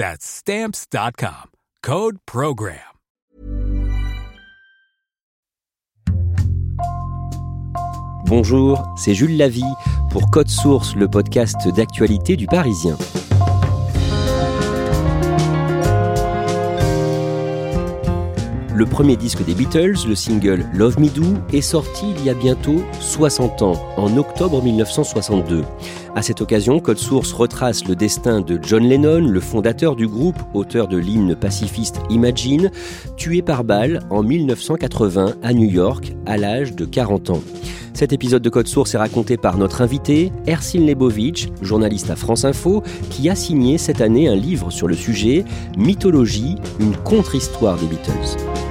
That's stamps.com. Code program. Bonjour, c'est Jules Lavie pour Code Source, le podcast d'actualité du Parisien. Le premier disque des Beatles, le single Love Me Do, est sorti il y a bientôt 60 ans, en octobre 1962. À cette occasion, Code Source retrace le destin de John Lennon, le fondateur du groupe, auteur de l'hymne pacifiste Imagine, tué par balle en 1980 à New York à l'âge de 40 ans. Cet épisode de Code Source est raconté par notre invité, Ersin Lebovic, journaliste à France Info, qui a signé cette année un livre sur le sujet, Mythologie, une contre-histoire des Beatles.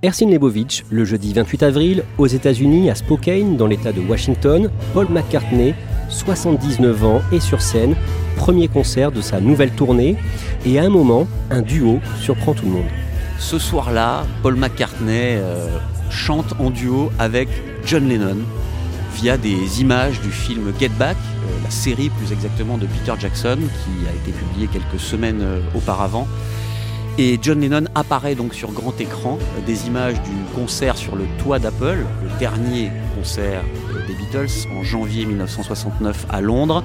Ersin Lebovic, le jeudi 28 avril, aux États-Unis, à Spokane, dans l'État de Washington, Paul McCartney, 79 ans, est sur scène, premier concert de sa nouvelle tournée, et à un moment, un duo surprend tout le monde. Ce soir-là, Paul McCartney euh, chante en duo avec John Lennon via des images du film Get Back, euh, la série plus exactement de Peter Jackson, qui a été publiée quelques semaines euh, auparavant. Et John Lennon apparaît donc sur grand écran, euh, des images du concert sur le toit d'Apple, le dernier concert euh, des Beatles en janvier 1969 à Londres.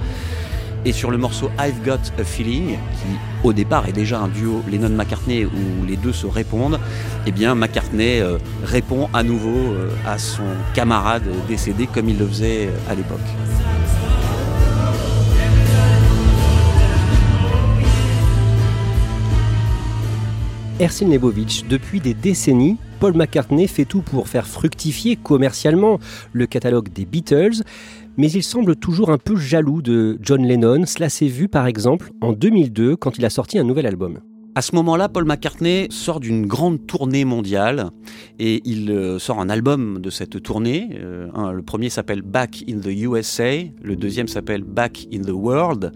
Et sur le morceau I've Got a Feeling, qui au départ est déjà un duo Lennon-McCartney où les deux se répondent, eh bien McCartney euh, répond à nouveau à son camarade décédé comme il le faisait à l'époque. Ersin Lebovic, depuis des décennies, Paul McCartney fait tout pour faire fructifier commercialement le catalogue des Beatles, mais il semble toujours un peu jaloux de John Lennon. Cela s'est vu par exemple en 2002 quand il a sorti un nouvel album. À ce moment-là, Paul McCartney sort d'une grande tournée mondiale et il euh, sort un album de cette tournée. Euh, le premier s'appelle Back in the USA, le deuxième s'appelle Back in the World.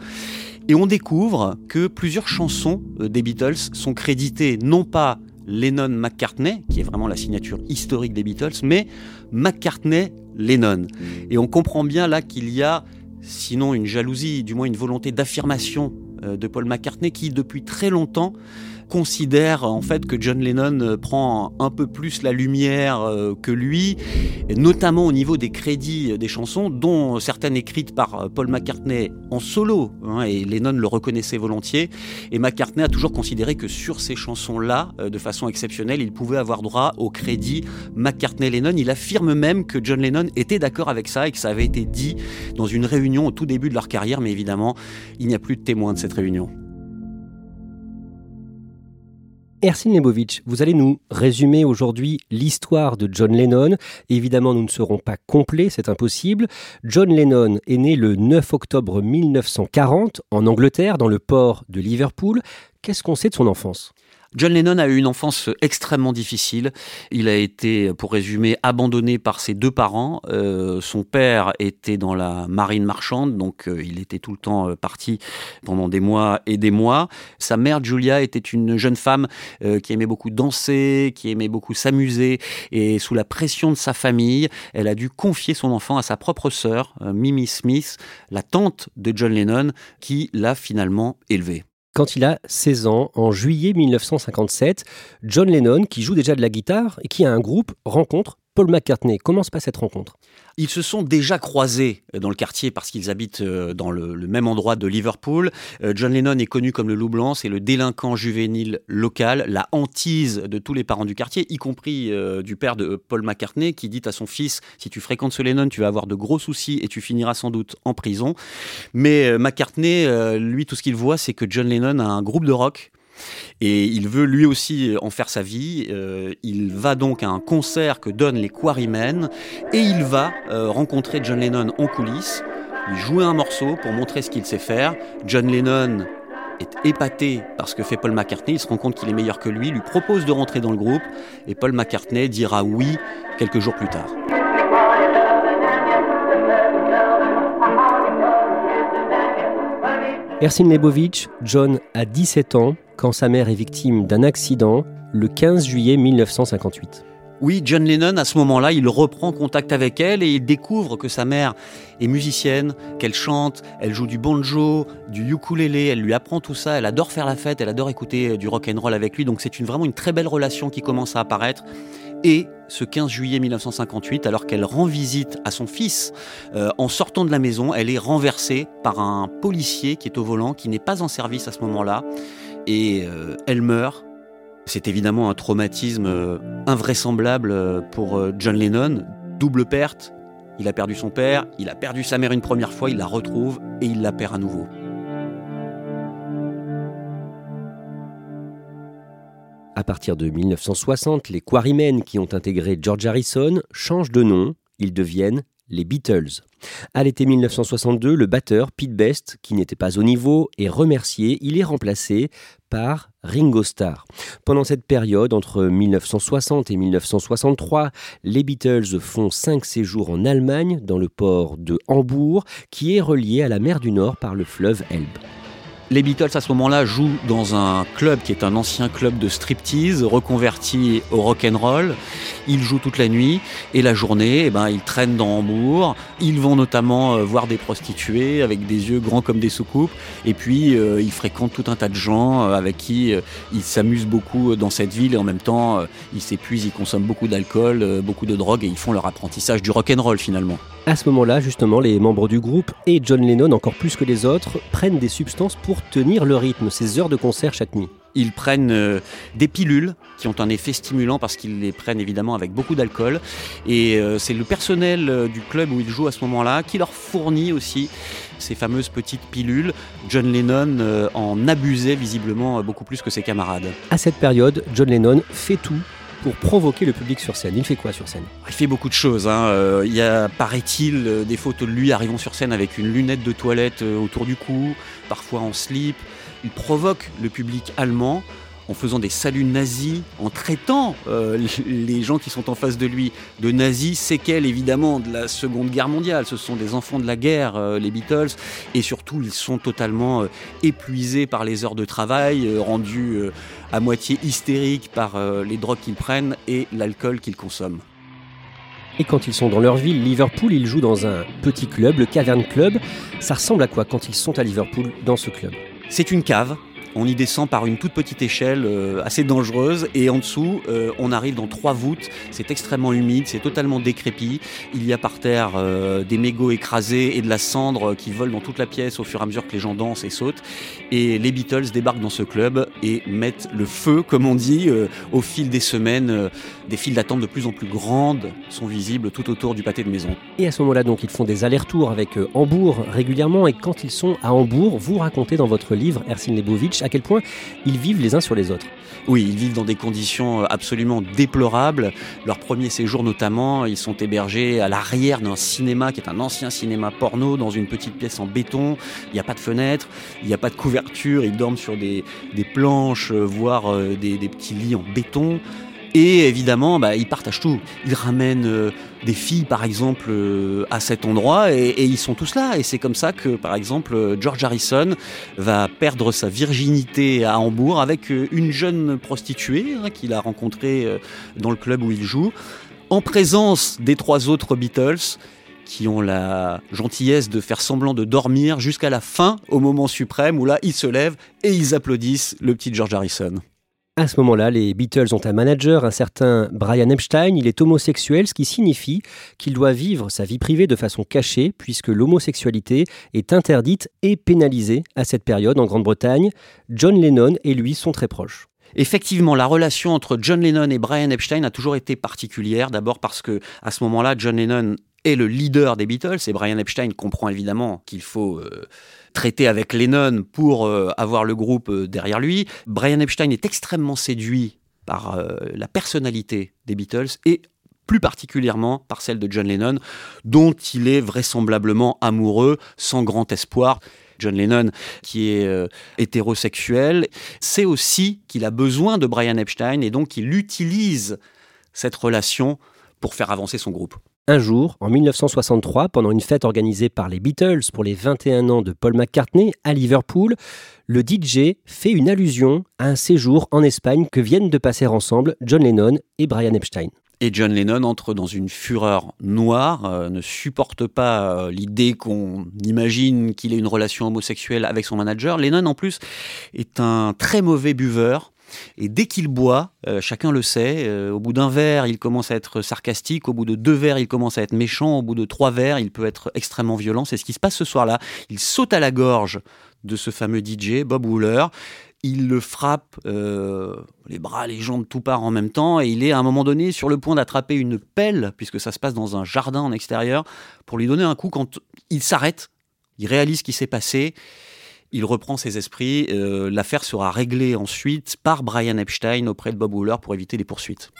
Et on découvre que plusieurs chansons euh, des Beatles sont créditées non pas Lennon-McCartney, qui est vraiment la signature historique des Beatles, mais McCartney-Lennon. Mmh. Et on comprend bien là qu'il y a, sinon une jalousie, du moins une volonté d'affirmation euh, de Paul McCartney, qui depuis très longtemps considère en fait que John Lennon euh, prend un peu plus la lumière euh, que lui, notamment au niveau des crédits des chansons, dont certaines écrites par euh, Paul McCartney en solo, hein, et Lennon le reconnaissait volontiers, et McCartney a toujours considéré que sur ces chansons-là, de façon exceptionnelle, il pouvait avoir droit au crédit McCartney-Lennon. Il affirme même que John Lennon était d'accord avec ça et que ça avait été dit dans une réunion au tout début de leur carrière, mais évidemment, il n'y a plus de témoins de cette réunion. Ersin Lebovic, vous allez nous résumer aujourd'hui l'histoire de John Lennon. Évidemment, nous ne serons pas complets, c'est impossible. John Lennon est né le 9 octobre 1940 en Angleterre, dans le port de Liverpool. Qu'est-ce qu'on sait de son enfance? John Lennon a eu une enfance extrêmement difficile. Il a été, pour résumer, abandonné par ses deux parents. Euh, son père était dans la marine marchande, donc euh, il était tout le temps euh, parti pendant des mois et des mois. Sa mère, Julia, était une jeune femme qui aimait beaucoup danser, qui aimait beaucoup s'amuser, et sous la pression de sa famille, elle a dû confier son enfant à sa propre sœur, Mimi Smith, la tante de John Lennon, qui l'a finalement élevé quand il a 16 ans, en juillet 1957, John Lennon, qui joue déjà de la guitare et qui a un groupe, rencontre Paul McCartney. Comment se passe cette rencontre? Ils se sont déjà croisés dans le quartier parce qu'ils habitent euh, dans le, même endroit de Liverpool. Euh, John Lennon est connu comme le loup blanc, c'est le délinquant juvénile local, la hantise de tous les parents du quartier, y compris euh, du père de Paul McCartney qui dit à son fils si tu fréquentes ce Lennon, tu vas avoir de gros soucis et tu finiras sans doute en prison. Mais McCartney, lui, tout ce qu'il voit, c'est que John Lennon a un groupe de rock et il veut lui aussi en faire sa vie. Euh, il va donc à un concert que donnent les Quarrymen et il va euh, rencontrer John Lennon en coulisses, lui jouer un morceau pour montrer ce qu'il sait faire. John Lennon est épaté par ce que fait Paul McCartney, il se rend compte qu'il est meilleur que lui, lui propose de rentrer dans le groupe et Paul McCartney dira oui quelques jours plus tard. Ersin Lebovitch, John a 17 ans quand sa mère est victime d'un accident le 15 juillet 1958. Oui, John Lennon, à ce moment-là, il reprend contact avec elle et il découvre que sa mère est musicienne, qu'elle chante, elle joue du banjo, du ukulélé, elle lui apprend tout ça, elle adore faire la fête, elle adore écouter du rock and roll avec lui, donc c'est une, vraiment une très belle relation qui commence à apparaître. Et ce 15 juillet 1958, alors qu'elle rend visite à son fils, euh, en sortant de la maison, elle est renversée par un policier qui est au volant, qui n'est pas en service à ce moment-là, et euh, elle meurt. C'est évidemment un traumatisme euh, invraisemblable pour John Lennon, double perte. Il a perdu son père, il a perdu sa mère une première fois, il la retrouve et il la perd à nouveau. Partir de 1960, les Quarrymen qui ont intégré George Harrison changent de nom, ils deviennent les Beatles. À l'été 1962, le batteur Pete Best, qui n'était pas au niveau, est remercié. Il est remplacé par Ringo Starr. Pendant cette période, entre 1960 et 1963, les Beatles font cinq séjours en Allemagne, dans le port de Hambourg, qui est relié à la mer du Nord par le fleuve Elbe. Les Beatles à ce moment-là jouent dans un club qui est un ancien club de striptease reconverti au rock and roll. Ils jouent toute la nuit et la journée, eh ben, ils traînent dans Hambourg. Ils vont notamment euh, voir des prostituées avec des yeux grands comme des soucoupes. Et puis euh, ils fréquentent tout un tas de gens euh, avec qui ils s'amusent beaucoup dans cette ville et en même temps ils s'épuisent, ils consomment beaucoup d'alcool, beaucoup de drogue et ils font leur apprentissage du rock and roll finalement. À ce moment-là, justement, les membres du groupe et John Lennon, encore plus que les autres, prennent des substances pour tenir le rythme, ces heures de concert chaque nuit. Ils prennent euh, des pilules qui ont un effet stimulant parce qu'ils les prennent évidemment avec beaucoup d'alcool. Et euh, c'est le personnel euh, du club où ils jouent à ce moment-là qui leur fournit aussi ces fameuses petites pilules. John Lennon en abusait visiblement beaucoup plus que ses camarades. À cette période, John Lennon fait tout pour provoquer le public sur scène. Il fait quoi sur scène? Il fait beaucoup de choses. Hein. Euh, il y a, paraît-il, euh, des photos de lui arrivant sur scène avec une lunette de toilette euh, autour du cou, parfois en slip. Il provoque le public allemand en faisant des saluts nazis, en traitant euh, les gens qui sont en face de lui de nazis, séquelles évidemment de la Seconde Guerre mondiale. Ce sont des enfants de la guerre, euh, les Beatles, et surtout ils sont totalement euh, épuisés par les heures de travail, rendus à moitié hystériques par les drogues qu'ils prennent et l'alcool qu'ils consomment. Et quand ils sont dans leur ville, Liverpool, ils jouent dans un petit club, le Cavern Club. Ça ressemble à quoi quand ils sont à Liverpool dans ce club? C'est une cave on y descend par une toute petite échelle euh, assez dangereuse et en dessous, euh, on arrive dans trois voûtes. C'est extrêmement humide, c'est totalement décrépit. Il y a par terre euh, des mégots écrasés et de la cendre qui vole dans toute la pièce au fur et à mesure que les gens dansent et sautent. Et les Beatles débarquent dans ce club et mettent le feu, comme on dit, au fil des semaines. des files d'attente de plus en plus grandes sont visibles tout autour du pâté de maison. Et à ce moment-là, donc, ils font des allers-retours avec Hambourg régulièrement. Et quand ils sont à Hambourg, vous racontez dans votre livre, Ersin Lebovitch, À quel point ils vivent les uns sur les autres. Oui, ils vivent dans des conditions absolument déplorables. Leur premier séjour notamment, ils sont hébergés à l'arrière d'un cinéma qui est un ancien cinéma porno dans une petite pièce en béton. Il n'y a pas de fenêtre, il n'y a pas de couverture, ils dorment sur des, planches, voire euh, des petits lits en béton. Et évidemment, bah, ils partagent tout. Ils ramènent euh, des filles, par exemple, euh, à cet endroit, et, ils sont tous là. Et c'est comme ça que, par exemple, euh, George Harrison va perdre sa virginité à Hambourg avec une jeune prostituée hein, qu'il a rencontrée dans le club où il joue, en présence des trois autres Beatles qui ont la gentillesse de faire semblant de dormir jusqu'à la fin, au moment suprême où là, ils se lèvent et ils applaudissent le petit George Harrison. À ce moment-là, les Beatles ont un manager, un certain Brian Epstein. Il est homosexuel, ce qui signifie qu'il doit vivre sa vie privée de façon cachée, puisque l'homosexualité est interdite et pénalisée à cette période en Grande-Bretagne. John Lennon et lui sont très proches. Effectivement, la relation entre John Lennon et Brian Epstein a toujours été particulière. D'abord parce que à ce moment-là, John Lennon est le leader des Beatles et Brian Epstein comprend évidemment qu'il faut euh, traité avec Lennon pour euh, avoir le groupe euh, derrière lui. Brian Epstein est extrêmement séduit par euh, la personnalité des Beatles et plus particulièrement par celle de John Lennon, dont il est vraisemblablement amoureux sans grand espoir. John Lennon, qui est hétérosexuel, sait aussi qu'il a besoin de Brian Epstein et donc il utilise cette relation pour faire avancer son groupe. Un jour, en 1963, pendant une fête organisée par les Beatles pour les 21 ans de Paul McCartney à Liverpool, le DJ fait une allusion à un séjour en Espagne que viennent de passer ensemble John Lennon et Brian Epstein. Et John Lennon entre dans une fureur noire, euh, ne supporte pas euh, l'idée qu'on imagine qu'il ait une relation homosexuelle avec son manager. Lennon, en plus, est un très mauvais buveur. Et dès qu'il boit, euh, chacun le sait, euh, au bout d'un verre, il commence à être sarcastique, au bout de deux verres, il commence à être méchant, au bout de trois verres, il peut être extrêmement violent. C'est ce qui se passe ce soir-là. Il saute à la gorge de ce fameux DJ, Bob Wooler. Il le frappe euh, les bras, les jambes, tout part en même temps, et il est à un moment donné sur le point d'attraper une pelle, puisque ça se passe dans un jardin en extérieur, pour lui donner un coup quand il s'arrête. Il réalise ce qui s'est passé il reprend ses esprits. Euh, l'affaire sera réglée ensuite par Brian Epstein auprès de Bob Wooler pour éviter les poursuites.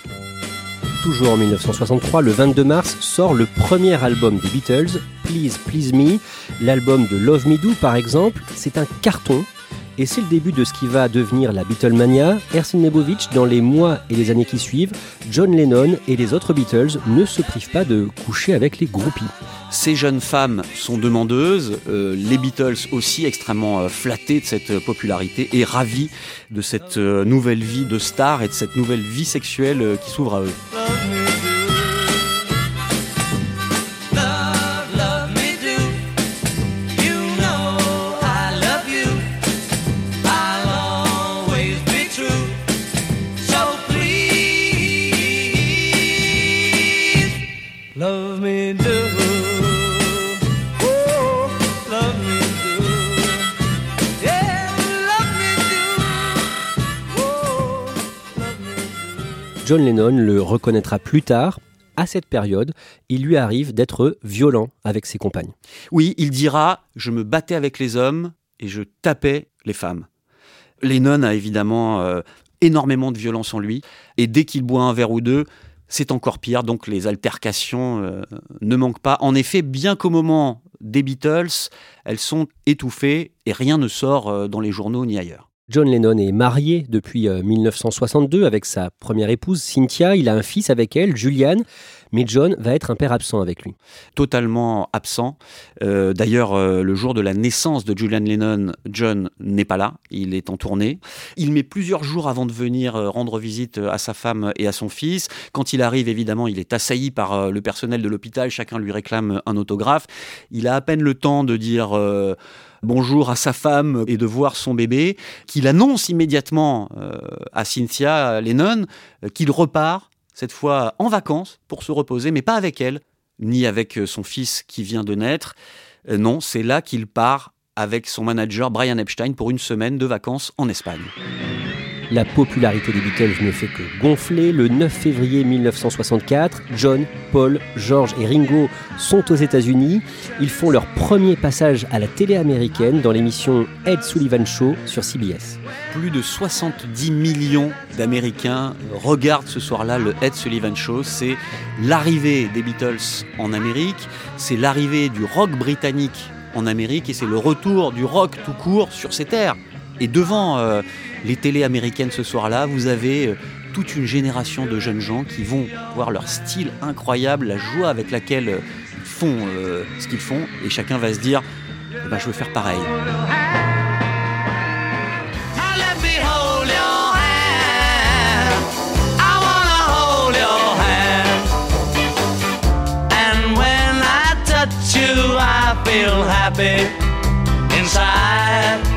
Toujours en 1963, le 22 mars, sort le premier album des Beatles, Please Please Me. L'album de Love Me Do, par exemple, c'est un carton et c'est le début de ce qui va devenir la Beatlemania. Ersin Nebovich, dans les mois et les années qui suivent, John Lennon et les autres Beatles ne se privent pas de coucher avec les groupies. Ces jeunes femmes sont demandeuses, euh, les Beatles aussi extrêmement euh, flattés de cette popularité et ravis de cette euh, nouvelle vie de star et de cette nouvelle vie sexuelle qui s'ouvre à eux. John Lennon le reconnaîtra plus tard. À cette période, il lui arrive d'être violent avec ses compagnes. Oui, il dira Je me battais avec les hommes et je tapais les femmes. Lennon a évidemment euh, énormément de violence en lui, et dès qu'il boit un verre ou deux, c'est encore pire, donc les altercations euh, ne manquent pas. En effet, bien qu'au moment des Beatles, elles sont étouffées et rien ne sort euh, dans les journaux ni ailleurs. John Lennon est marié depuis 1962 euh, avec sa première épouse Cynthia. Il a un fils avec elle, Julian. Mais John va être un père absent avec lui. Totalement absent. Euh, d'ailleurs, euh, le jour de la naissance de Julian Lennon, John n'est pas là. Il est en tournée. Il met plusieurs jours avant de venir rendre visite à sa femme et à son fils. Quand il arrive, évidemment, il est assailli par le personnel de l'hôpital. Chacun lui réclame un autographe. Il a à peine le temps de dire bonjour à sa femme et de voir son bébé, qu'il annonce immédiatement euh, à Cynthia Lennon euh, qu'il repart, cette fois en vacances, pour se reposer, mais pas avec elle, ni avec euh, son fils qui vient de naître. non, c'est là qu'il part avec son manager Brian Epstein pour une semaine de vacances en Espagne. La popularité des Beatles ne fait que gonfler. Le 9 février 1964, John, Paul, George et Ringo sont aux États-Unis. Ils font leur premier passage à la télé américaine dans l'émission Ed Sullivan Show sur CBS. Plus de 70 millions d'Américains regardent ce soir-là le Ed Sullivan Show. C'est l'arrivée des Beatles en Amérique, c'est l'arrivée du rock britannique en Amérique et c'est le retour du rock tout court sur ces terres. Et devant euh, les télés américaines ce soir-là, vous avez euh, toute une génération de jeunes gens qui vont voir leur style incroyable, la joie avec laquelle euh, ils font ce qu'ils font, et chacun va se dire, eh ben, je veux faire pareil. feel happy inside.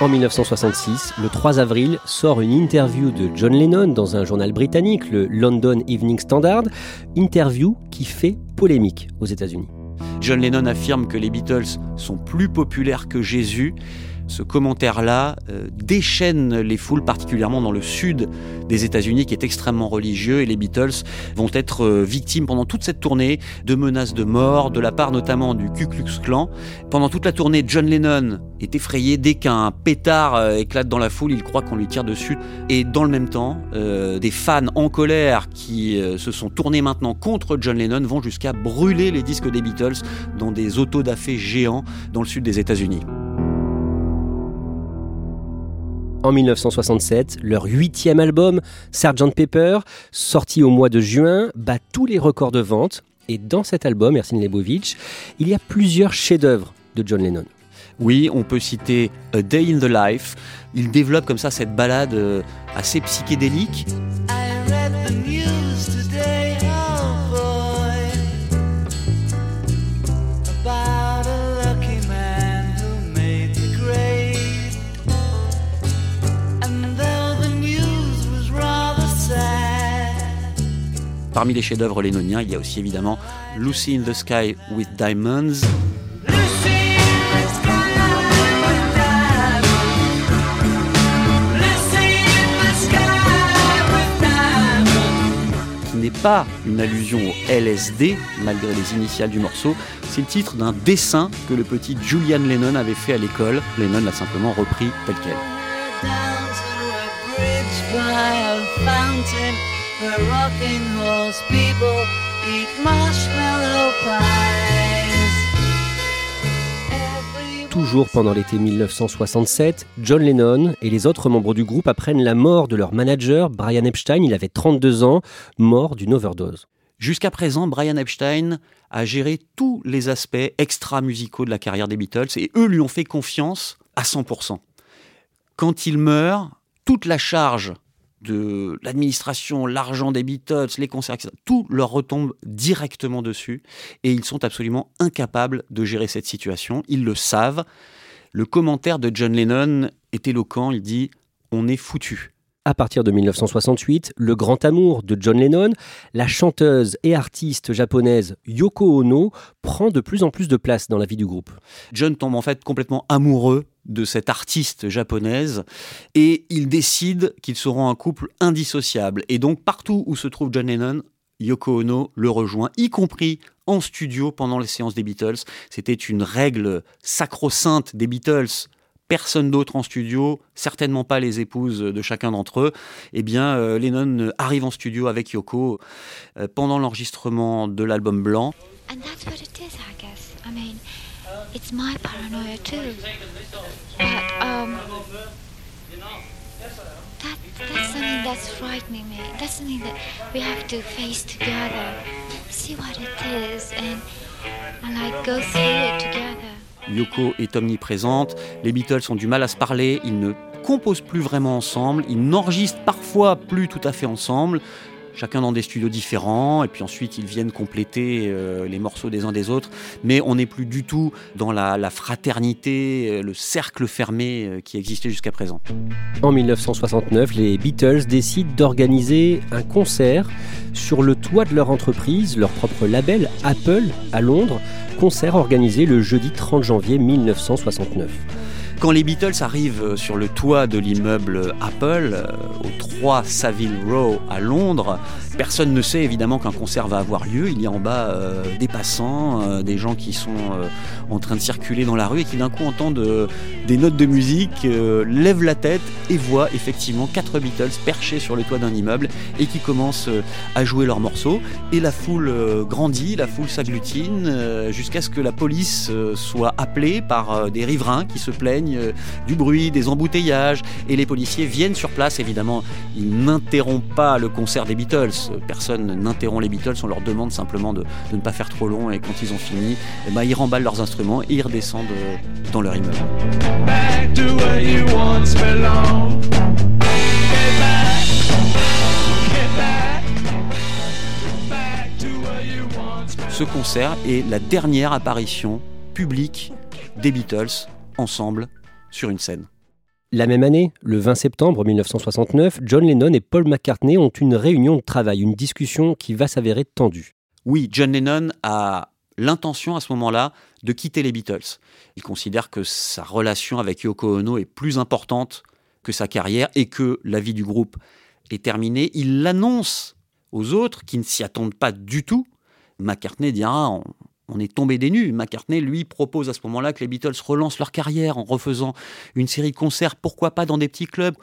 En 1966, le 3 avril, sort une interview de John Lennon dans un journal britannique, le London Evening Standard, interview qui fait polémique aux États-Unis. John Lennon affirme que les Beatles sont plus populaires que Jésus ce commentaire-là euh, déchaîne les foules, particulièrement dans le sud des États-Unis, qui est extrêmement religieux, et les Beatles vont être euh, victimes pendant toute cette tournée de menaces de mort, de la part notamment du Ku Klux Klan. Pendant toute la tournée, John Lennon est effrayé dès qu'un pétard euh, éclate dans la foule, il croit qu'on lui tire dessus. Et dans le même temps, des fans en colère qui se sont tournés maintenant contre John Lennon vont jusqu'à brûler les disques des Beatles dans des autodafés géants dans le sud des États-Unis. En 1967, leur huitième album, Sgt Pepper, sorti au mois de juin, bat tous les records de vente. Et dans cet album, Ersin Lebovitch, il y a plusieurs chefs-d'œuvre de John Lennon. Oui, on peut citer A Day in the Life. Il développe comme ça cette balade euh, assez psychédélique. Parmi les chefs-d'œuvre lénoniens, il y a aussi évidemment Lucy in the Sky with Diamonds. n'est pas une allusion au LSD, malgré les initiales du morceau, c'est le titre d'un dessin que le petit Julian Lennon avait fait à l'école. Lennon l'a simplement repris tel quel. Toujours pendant l'été 1967, John Lennon et les autres membres du groupe apprennent la mort de leur manager, Brian Epstein. Il avait 32 ans, mort d'une overdose. Jusqu'à présent, Brian Epstein a géré tous les aspects extra-musicaux de la carrière des Beatles et eux lui ont fait confiance à 100%. Quand il meurt, toute la charge de l'administration, l'argent des Beatles, les concerts, etc., tout leur retombe directement dessus et ils sont absolument incapables de gérer cette situation. Ils le savent. Le commentaire de John Lennon est éloquent. Il dit On est foutu. À partir de 1968, le grand amour de John Lennon, la chanteuse et artiste japonaise Yoko Ono prend de plus en plus de place dans la vie du groupe. John tombe en fait complètement amoureux de cette artiste japonaise et il décide qu'ils seront un couple indissociable. Et donc partout où se trouve John Lennon, Yoko Ono le rejoint, y compris en studio pendant les séances des Beatles. C'était une règle sacro-sainte des Beatles personne d'autre en studio, certainement pas les épouses de chacun d'entre eux, eh bien euh, Lennon arrive en studio avec Yoko euh, pendant l'enregistrement de l'album blanc. I guess. It's my paranoia too. But um, that, that's something that's frightening me. That's something that we have to face together, see what it is, and and like go through it together. Yoko est omniprésente, les Beatles ont du mal à se parler, ils ne composent plus vraiment ensemble, ils n'enregistrent parfois plus tout à fait ensemble, chacun dans des studios différents, et puis ensuite ils viennent compléter euh, les morceaux des uns des autres, mais on n'est plus du tout dans la, fraternité, euh, le cercle fermé euh, qui existait jusqu'à présent. En 1969, les Beatles décident d'organiser un concert sur le toit de leur entreprise, leur propre label Apple à Londres, concert organisé le jeudi 30 janvier 1969. Quand les Beatles arrivent sur le toit de l'immeuble Apple, euh, au 3 Savile Row à Londres, personne ne sait évidemment qu'un concert va avoir lieu. Il y a en bas euh, des passants, euh, des gens qui sont en train de circuler dans la rue et qui d'un coup entendent des notes de musique, lèvent la tête et voient effectivement quatre Beatles perchés sur le toit d'un immeuble et qui commencent à jouer leurs morceaux. Et la foule grandit, la foule s'agglutine jusqu'à ce que la police soit appelée par des riverains qui se plaignent euh, du bruit, des embouteillages, et les policiers viennent sur place. Évidemment, ils n'interrompent pas le concert des Beatles. Personne n'interrompt les Beatles. On leur demande simplement de, ne pas faire trop long. Et quand ils ont fini, eh ben, ils remballent leurs instruments et ils redescendent euh, dans leur immeuble. Ce concert est la dernière apparition publique des Beatles ensemble sur une scène. La même année, le 20 septembre 1969, John Lennon et Paul McCartney ont une réunion de travail, une discussion qui va s'avérer tendue. Oui, John Lennon a l'intention à ce moment-là de quitter les Beatles. Il considère que sa relation avec Yoko Ono est plus importante que sa carrière et que la vie du groupe est terminée. Il l'annonce aux autres qui ne s'y attendent pas du tout. McCartney dira est tombé des nues. McCartney, lui, propose à ce moment-là que les Beatles relancent leur carrière en refaisant une série de concerts, pourquoi pas dans des petits clubs,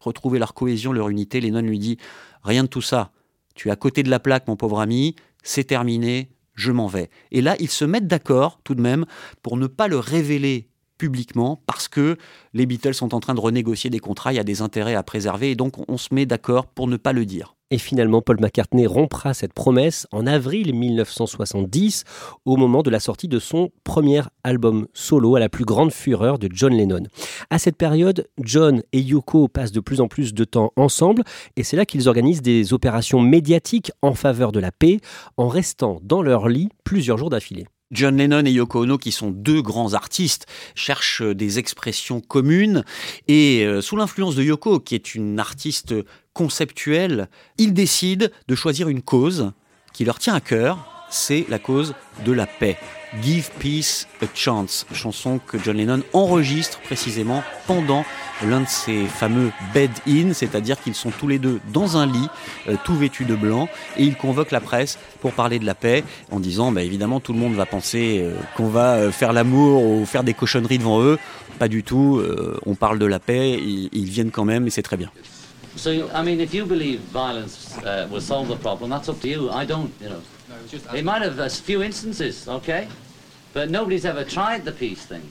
retrouver leur cohésion, leur unité. Lennon lui dit Rien de tout ça. Tu es à côté de la plaque, mon pauvre ami, c'est terminé, je m'en vais. Et là, ils se mettent d'accord, tout de même, pour ne pas le révéler publiquement parce que les Beatles sont en train de renégocier des contrats, il y a des intérêts à préserver et donc on se met d'accord pour ne pas le dire. Et finalement, Paul McCartney rompra cette promesse en avril 1970, au moment de la sortie de son premier album solo, à la plus grande fureur de John Lennon. À cette période, John et Yoko passent de plus en plus de temps ensemble, et c'est là qu'ils organisent des opérations médiatiques en faveur de la paix, en restant dans leur lit plusieurs jours d'affilée. John Lennon et Yoko Ono, qui sont deux grands artistes, cherchent des expressions communes. Et euh, sous l'influence de Yoko, qui est une artiste conceptuelle, ils décident de choisir une cause qui leur tient à cœur, c'est la cause de la paix. Give Peace a Chance, chanson que John Lennon enregistre précisément pendant l'un de ces fameux bed-in, c'est-à-dire qu'ils sont tous les deux dans un lit, euh, tout vêtus de blanc, et ils convoquent la presse pour parler de la paix, en disant, bah, évidemment, tout le monde va penser euh, qu'on va euh, faire l'amour ou faire des cochonneries devant eux. Pas du tout, on parle de la paix, ils, viennent quand même, et c'est très bien. So, I mean, if you believe violence uh, will solve the problem, that's up to you. I don't, you know. It might have a few instances, okay? But nobody's ever tried the peace thing.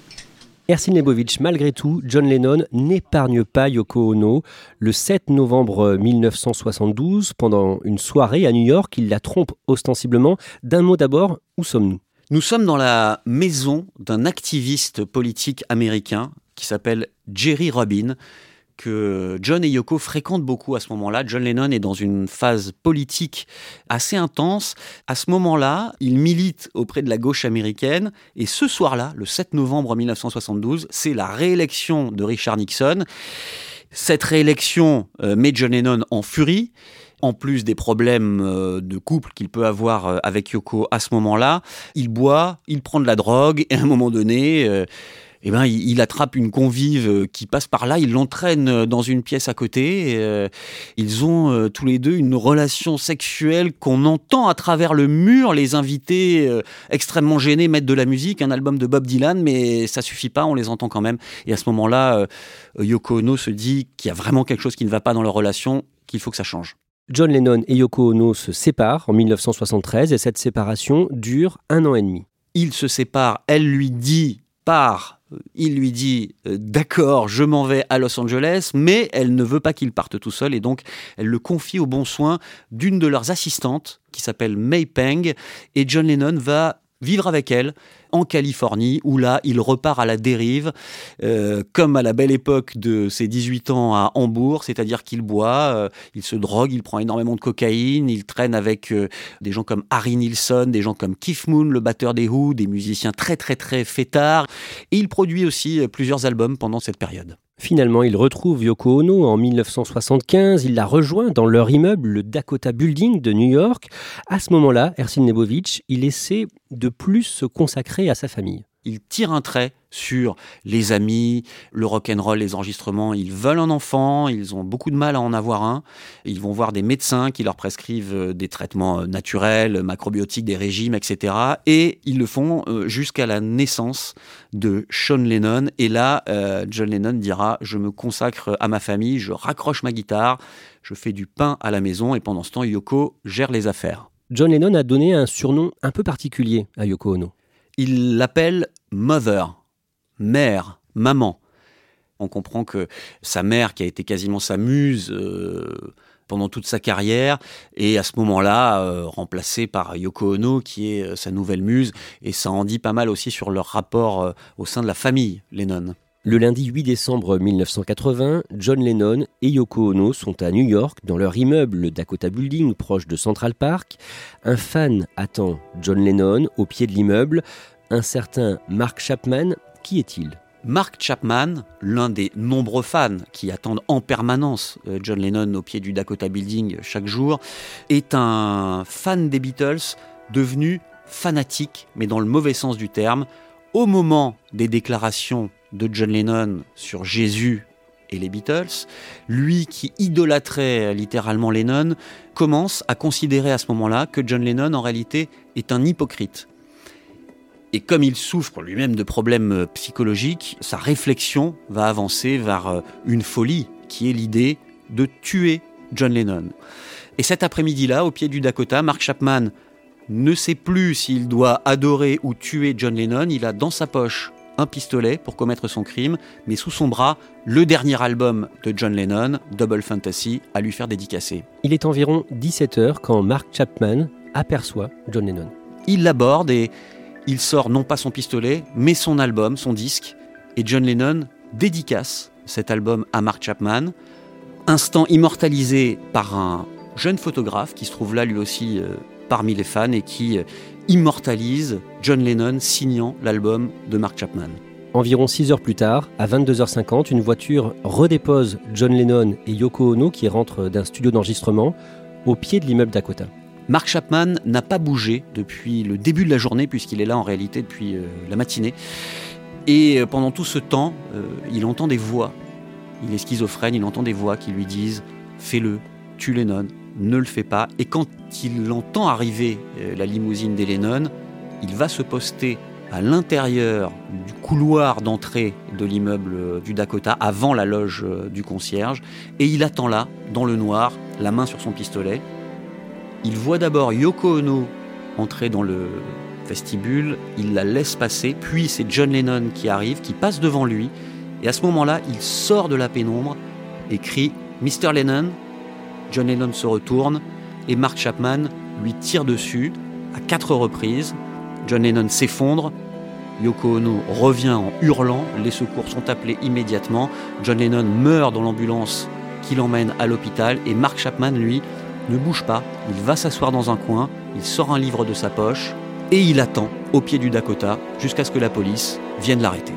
Ersin Lebovitch, malgré tout, John Lennon n'épargne pas Yoko Ono. Le 7 novembre 1972, pendant une soirée à New York, il la trompe ostensiblement. D'un mot d'abord, où sommes-nous? Nous sommes dans la maison d'un activiste politique américain qui s'appelle Jerry Robin que John et Yoko fréquentent beaucoup à ce moment-là. John Lennon est dans une phase politique assez intense. À ce moment-là, il milite auprès de la gauche américaine. Et ce soir-là, le 7 novembre 1972, c'est la réélection de Richard Nixon. Cette réélection euh, met John Lennon en furie en plus des problèmes euh, de couple qu'il peut avoir euh, avec Yoko à ce moment-là, il boit, il prend de la drogue, et à un moment donné, eh ben, il, attrape une convive euh, qui passe par là, il l'entraîne euh, dans une pièce à côté. Euh, ils ont tous les deux une relation sexuelle qu'on entend à travers le mur. Les invités extrêmement gênés mettent de la musique, un album de Bob Dylan, mais ça suffit pas, on les entend quand même. Et à ce moment-là, Yoko Ono se dit qu'il y a vraiment quelque chose qui ne va pas dans leur relation, qu'il faut que ça change. John Lennon et Yoko Ono se séparent en 1973 et cette séparation dure un an et demi. Ils se séparent, elle lui dit part il lui dit euh, d'accord, je m'en vais à Los Angeles, mais elle ne veut pas qu'il parte tout seul. Et donc elle le confie au bon soin d'une de leurs assistantes qui s'appelle May Peng. Et John Lennon va vivre avec elle en Californie, où là, il repart à la dérive, euh, comme à la belle époque de ses 18 ans à Hambourg, c'est-à-dire qu'il boit, euh, il se drogue, il prend énormément de cocaïne, il traîne avec euh, des gens comme Harry Nilsson, des gens comme Keith Moon, le batteur des Who, des musiciens très très très fêtards, et il produit aussi plusieurs albums pendant cette période. Finalement, il retrouve Yoko Ono en 1975. Il la rejoint dans leur immeuble, le Dakota Building de New York. À ce moment-là, Ersin Nebovitch, il essaie de plus se consacrer à sa famille il tire un trait sur les amis, le rock'n'roll, les enregistrements. Ils veulent un enfant, ils ont beaucoup de mal à en avoir un. Ils vont voir des médecins qui leur prescrivent euh, des traitements euh, naturels, macrobiotiques, des régimes, etc. Et ils le font euh, jusqu'à la naissance de Sean Lennon. Et là, John Lennon dira Je me consacre à ma famille, je raccroche ma guitare, je fais du pain à la maison. Et pendant ce temps, Yoko gère les affaires. John Lennon a donné un surnom un peu particulier à Yoko Ono il l'appelle mother, mère, maman. On comprend que sa mère, qui a été quasiment sa muse euh, pendant toute sa carrière, est à ce moment-là euh, remplacée par Yoko Ono, qui est euh, sa nouvelle muse, et ça en dit pas mal aussi sur leur rapport au sein de la famille Lennon. Le lundi 8 décembre 1980, John Lennon et Yoko Ono sont à New York dans leur immeuble Dakota Building proche de Central Park. Un fan attend John Lennon au pied de l'immeuble, un certain Mark Chapman. Qui est-il? Mark Chapman, l'un des nombreux fans qui attendent en permanence euh, John Lennon au pied du Dakota Building chaque jour, est un fan des Beatles devenu fanatique, mais dans le mauvais sens du terme, au moment des déclarations de John Lennon sur Jésus et les Beatles, lui qui idolâtrait littéralement Lennon, commence à considérer à ce moment-là que John Lennon en réalité est un hypocrite. Et comme il souffre lui-même de problèmes psychologiques, sa réflexion va avancer vers euh, une folie qui est l'idée de tuer John Lennon. Et cet après-midi-là, au pied du Dakota, Mark Chapman ne sait plus s'il doit adorer ou tuer John Lennon. Il a dans sa poche un pistolet pour commettre son crime, mais sous son bras, le dernier album de John Lennon, Double Fantasy, à lui faire dédicacer. Il est environ 17h quand Mark Chapman aperçoit John Lennon. Il l'aborde et il sort non pas son pistolet, mais son album, son disque, et John Lennon dédicace cet album à Mark Chapman. Instant immortalisé par un jeune photographe qui se trouve là lui aussi euh, parmi les fans et qui euh, immortalise John Lennon signant l'album de Mark Chapman. Environ 6 heures plus tard, à 22h50, une voiture redépose John Lennon et Yoko Ono qui rentrent d'un studio d'enregistrement au pied de l'immeuble Dakota. Mark Chapman n'a pas bougé depuis le début de la journée puisqu'il est là en réalité depuis euh, la matinée. Et euh, pendant tout ce temps, il entend des voix. Il est schizophrène, il entend des voix qui lui disent Fais-le, tue Lennon, ne le fait pas. Et quand il entend arriver euh, la limousine des Lennon, il va se poster à l'intérieur du couloir d'entrée de l'immeuble euh, du Dakota, avant la loge euh, du concierge, et il attend là, dans le noir, la main sur son pistolet. Il voit d'abord Yoko Ono entrer dans le vestibule, il la laisse passer, puis c'est John Lennon qui arrive, qui passe devant lui, et à ce moment-là, il sort de la pénombre et crie Mr. Lennon, John Lennon se retourne et Mark Chapman lui tire dessus à quatre reprises. John Lennon s'effondre. Yoko Ono revient en hurlant. Les secours sont appelés immédiatement. John Lennon meurt dans l'ambulance qui l'emmène à l'hôpital. Et Mark Chapman, lui, ne bouge pas. Il va s'asseoir dans un coin. Il sort un livre de sa poche. Et il attend au pied du Dakota jusqu'à ce que la police vienne l'arrêter.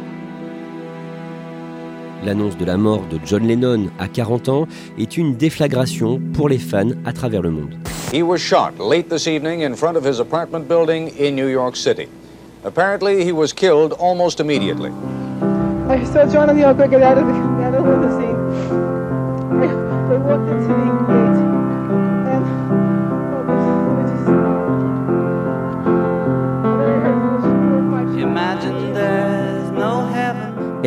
L'annonce de la mort de John Lennon à 40 ans est une déflagration pour les fans à travers le monde. He was shot late this evening in front of his apartment building in New York City. Apparently, he was killed almost immediately. I trying to get out of the, out of the scene. I, I walked into the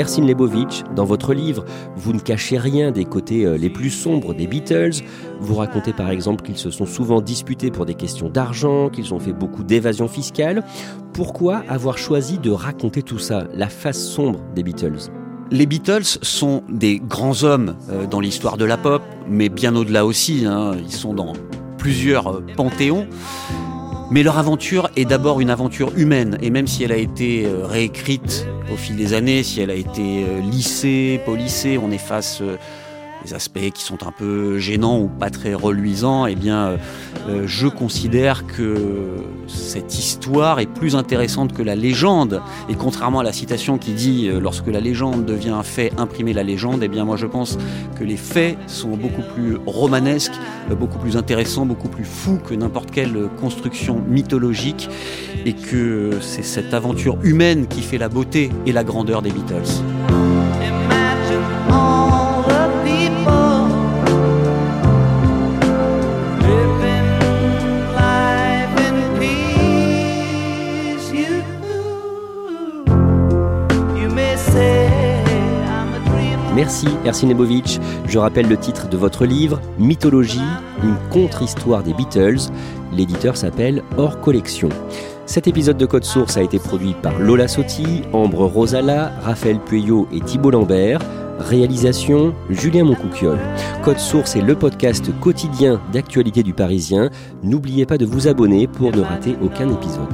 Ersin Lebovitch, dans votre livre, vous ne cachez rien des côtés euh, les plus sombres des Beatles. Vous racontez par exemple qu'ils se sont souvent disputés pour des questions d'argent, qu'ils ont fait beaucoup d'évasion fiscale. Pourquoi avoir choisi de raconter tout ça, la face sombre des Beatles? Les Beatles sont des grands hommes euh, dans l'histoire de la pop, mais bien au-delà aussi. Hein. ils sont dans plusieurs euh, panthéons. Mais leur aventure est d'abord une aventure humaine, et même si elle a été euh, réécrite au fil des années, si elle a été euh, lissée, polissée, on est face des aspects qui sont un peu gênants ou pas très reluisants, eh bien, euh, euh, je considère que cette histoire est plus intéressante que la légende. Et contrairement à la citation qui dit euh, lorsque la légende devient un fait, imprimer la légende, eh bien, moi, je pense que les faits sont beaucoup plus romanesques, beaucoup plus intéressants, beaucoup plus fous que n'importe quelle construction mythologique, et que c'est cette aventure humaine qui fait la beauté et la grandeur des Beatles. Merci Ersinebovic. Je rappelle le titre de votre livre, Mythologie, une contre-histoire des Beatles. L'éditeur s'appelle Hors Collection. Cet épisode de Code Source a été produit par Lola Sotti, Ambre Rosala, Raphaël Pueyo et Thibault Lambert. Réalisation Julien Moncouquiole. Code Source est le podcast quotidien d'actualité du Parisien. N'oubliez pas de vous abonner pour ne rater aucun épisode.